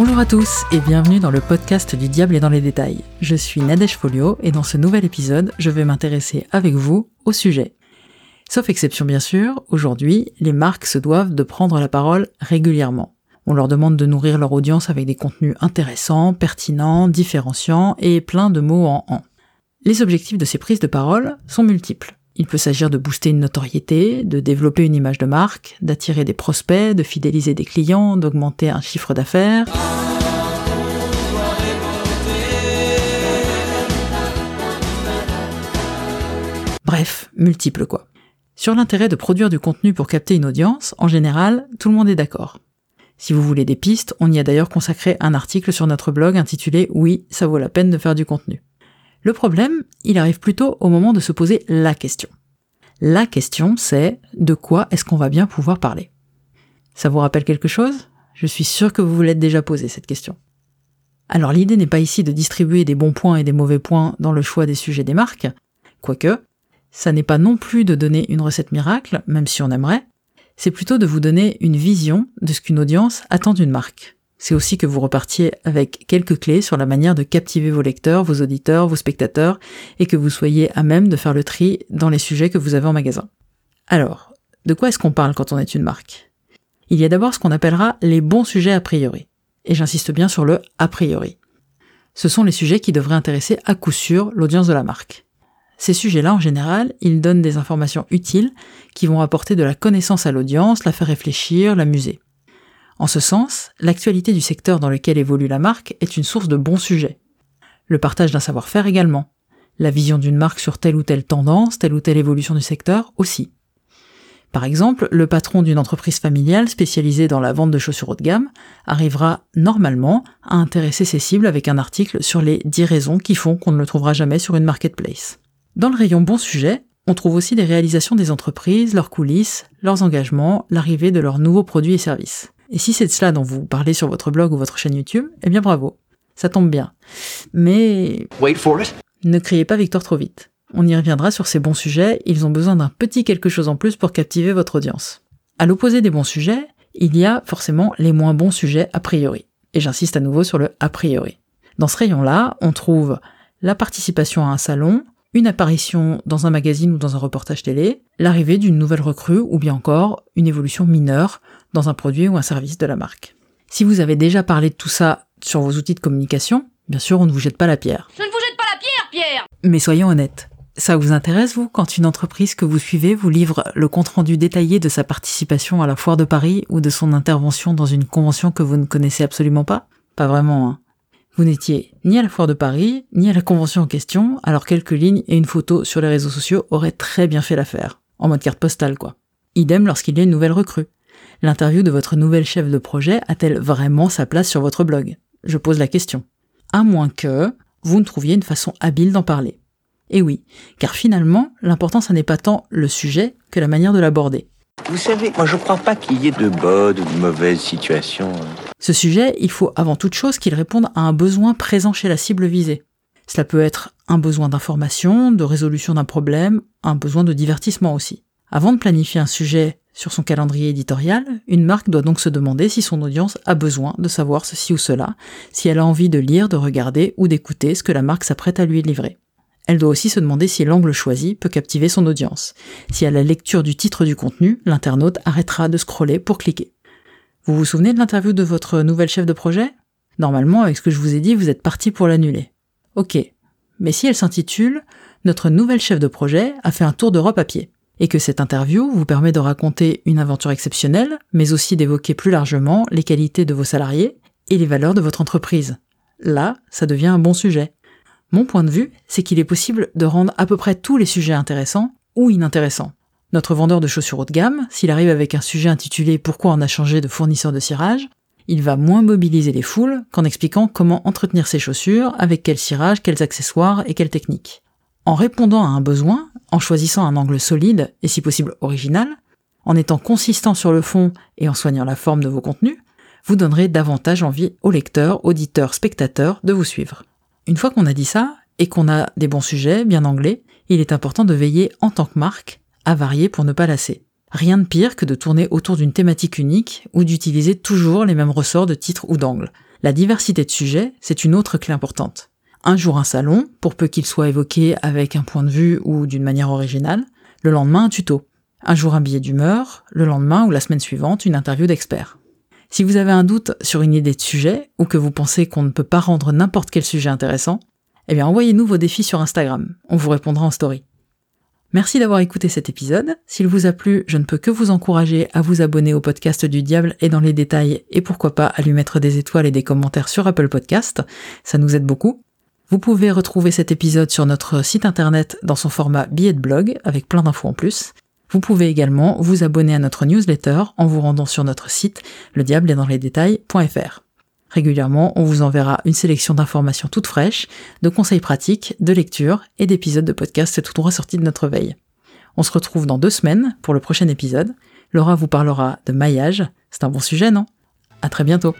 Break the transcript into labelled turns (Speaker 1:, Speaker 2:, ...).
Speaker 1: Bonjour à tous et bienvenue dans le podcast du Diable et dans les détails. Je suis Nadège Folio et dans ce nouvel épisode, je vais m'intéresser avec vous au sujet. Sauf exception bien sûr, aujourd'hui, les marques se doivent de prendre la parole régulièrement. On leur demande de nourrir leur audience avec des contenus intéressants, pertinents, différenciants et plein de mots en en. Les objectifs de ces prises de parole sont multiples. Il peut s'agir de booster une notoriété, de développer une image de marque, d'attirer des prospects, de fidéliser des clients, d'augmenter un chiffre d'affaires. Bref, multiples quoi. Sur l'intérêt de produire du contenu pour capter une audience, en général, tout le monde est d'accord. Si vous voulez des pistes, on y a d'ailleurs consacré un article sur notre blog intitulé Oui, ça vaut la peine de faire du contenu. Le problème, il arrive plutôt au moment de se poser la question. La question, c'est de quoi est-ce qu'on va bien pouvoir parler? Ça vous rappelle quelque chose? Je suis sûr que vous vous l'êtes déjà posé cette question. Alors l'idée n'est pas ici de distribuer des bons points et des mauvais points dans le choix des sujets des marques, quoique, ça n'est pas non plus de donner une recette miracle, même si on aimerait, c'est plutôt de vous donner une vision de ce qu'une audience attend d'une marque. C'est aussi que vous repartiez avec quelques clés sur la manière de captiver vos lecteurs, vos auditeurs, vos spectateurs, et que vous soyez à même de faire le tri dans les sujets que vous avez en magasin. Alors, de quoi est-ce qu'on parle quand on est une marque? Il y a d'abord ce qu'on appellera les bons sujets a priori. Et j'insiste bien sur le a priori. Ce sont les sujets qui devraient intéresser à coup sûr l'audience de la marque. Ces sujets-là, en général, ils donnent des informations utiles qui vont apporter de la connaissance à l'audience, la faire réfléchir, l'amuser. En ce sens, l'actualité du secteur dans lequel évolue la marque est une source de bons sujets. Le partage d'un savoir-faire également. La vision d'une marque sur telle ou telle tendance, telle ou telle évolution du secteur aussi. Par exemple, le patron d'une entreprise familiale spécialisée dans la vente de chaussures haut de gamme arrivera normalement à intéresser ses cibles avec un article sur les 10 raisons qui font qu'on ne le trouvera jamais sur une marketplace. Dans le rayon bons sujets, on trouve aussi des réalisations des entreprises, leurs coulisses, leurs engagements, l'arrivée de leurs nouveaux produits et services. Et si c'est de cela dont vous parlez sur votre blog ou votre chaîne YouTube, eh bien bravo. Ça tombe bien. Mais...
Speaker 2: Wait for it.
Speaker 1: Ne criez pas victoire trop vite. On y reviendra sur ces bons sujets, ils ont besoin d'un petit quelque chose en plus pour captiver votre audience. À l'opposé des bons sujets, il y a forcément les moins bons sujets a priori. Et j'insiste à nouveau sur le a priori. Dans ce rayon-là, on trouve la participation à un salon, une apparition dans un magazine ou dans un reportage télé, l'arrivée d'une nouvelle recrue ou bien encore une évolution mineure dans un produit ou un service de la marque. Si vous avez déjà parlé de tout ça sur vos outils de communication, bien sûr on ne vous jette pas la pierre.
Speaker 3: Je ne vous jette pas la pierre, Pierre
Speaker 1: Mais soyons honnêtes. Ça vous intéresse, vous, quand une entreprise que vous suivez vous livre le compte-rendu détaillé de sa participation à la foire de Paris ou de son intervention dans une convention que vous ne connaissez absolument pas? Pas vraiment, hein. Vous n'étiez ni à la foire de Paris, ni à la convention en question, alors quelques lignes et une photo sur les réseaux sociaux auraient très bien fait l'affaire. En mode carte postale, quoi. Idem lorsqu'il y a une nouvelle recrue. L'interview de votre nouvelle chef de projet a-t-elle vraiment sa place sur votre blog? Je pose la question. À moins que vous ne trouviez une façon habile d'en parler. Et oui, car finalement, l'important, ça n'est pas tant le sujet que la manière de l'aborder.
Speaker 2: Vous savez, moi je crois pas qu'il y ait de bonnes ou de mauvaises situations.
Speaker 1: Ce sujet, il faut avant toute chose qu'il réponde à un besoin présent chez la cible visée. Cela peut être un besoin d'information, de résolution d'un problème, un besoin de divertissement aussi. Avant de planifier un sujet sur son calendrier éditorial, une marque doit donc se demander si son audience a besoin de savoir ceci ou cela, si elle a envie de lire, de regarder ou d'écouter ce que la marque s'apprête à lui livrer. Elle doit aussi se demander si l'angle choisi peut captiver son audience. Si à la lecture du titre du contenu, l'internaute arrêtera de scroller pour cliquer. Vous vous souvenez de l'interview de votre nouvelle chef de projet? Normalement, avec ce que je vous ai dit, vous êtes parti pour l'annuler. Ok. Mais si elle s'intitule Notre nouvelle chef de projet a fait un tour d'Europe à pied, et que cette interview vous permet de raconter une aventure exceptionnelle, mais aussi d'évoquer plus largement les qualités de vos salariés et les valeurs de votre entreprise. Là, ça devient un bon sujet. Mon point de vue, c'est qu'il est possible de rendre à peu près tous les sujets intéressants ou inintéressants. Notre vendeur de chaussures haut de gamme, s'il arrive avec un sujet intitulé Pourquoi on a changé de fournisseur de cirage, il va moins mobiliser les foules qu'en expliquant comment entretenir ses chaussures, avec quel cirage, quels accessoires et quelles techniques. En répondant à un besoin, en choisissant un angle solide et si possible original, en étant consistant sur le fond et en soignant la forme de vos contenus, vous donnerez davantage envie aux lecteurs, auditeurs, spectateurs de vous suivre. Une fois qu'on a dit ça, et qu'on a des bons sujets, bien anglais, il est important de veiller en tant que marque à varier pour ne pas lasser. Rien de pire que de tourner autour d'une thématique unique ou d'utiliser toujours les mêmes ressorts de titres ou d'angles. La diversité de sujets, c'est une autre clé importante. Un jour un salon, pour peu qu'il soit évoqué avec un point de vue ou d'une manière originale, le lendemain un tuto. Un jour un billet d'humeur, le lendemain ou la semaine suivante une interview d'expert. Si vous avez un doute sur une idée de sujet ou que vous pensez qu'on ne peut pas rendre n'importe quel sujet intéressant, eh bien envoyez-nous vos défis sur Instagram, on vous répondra en story. Merci d'avoir écouté cet épisode. S'il vous a plu, je ne peux que vous encourager à vous abonner au podcast du diable et dans les détails et pourquoi pas à lui mettre des étoiles et des commentaires sur Apple Podcast. Ça nous aide beaucoup. Vous pouvez retrouver cet épisode sur notre site internet dans son format billet de blog avec plein d'infos en plus. Vous pouvez également vous abonner à notre newsletter en vous rendant sur notre site le diable est dans les détails.fr. Régulièrement, on vous enverra une sélection d'informations toutes fraîches, de conseils pratiques, de lectures et d'épisodes de podcasts tout droit sortis de notre veille. On se retrouve dans deux semaines pour le prochain épisode. Laura vous parlera de maillage. C'est un bon sujet, non? À très bientôt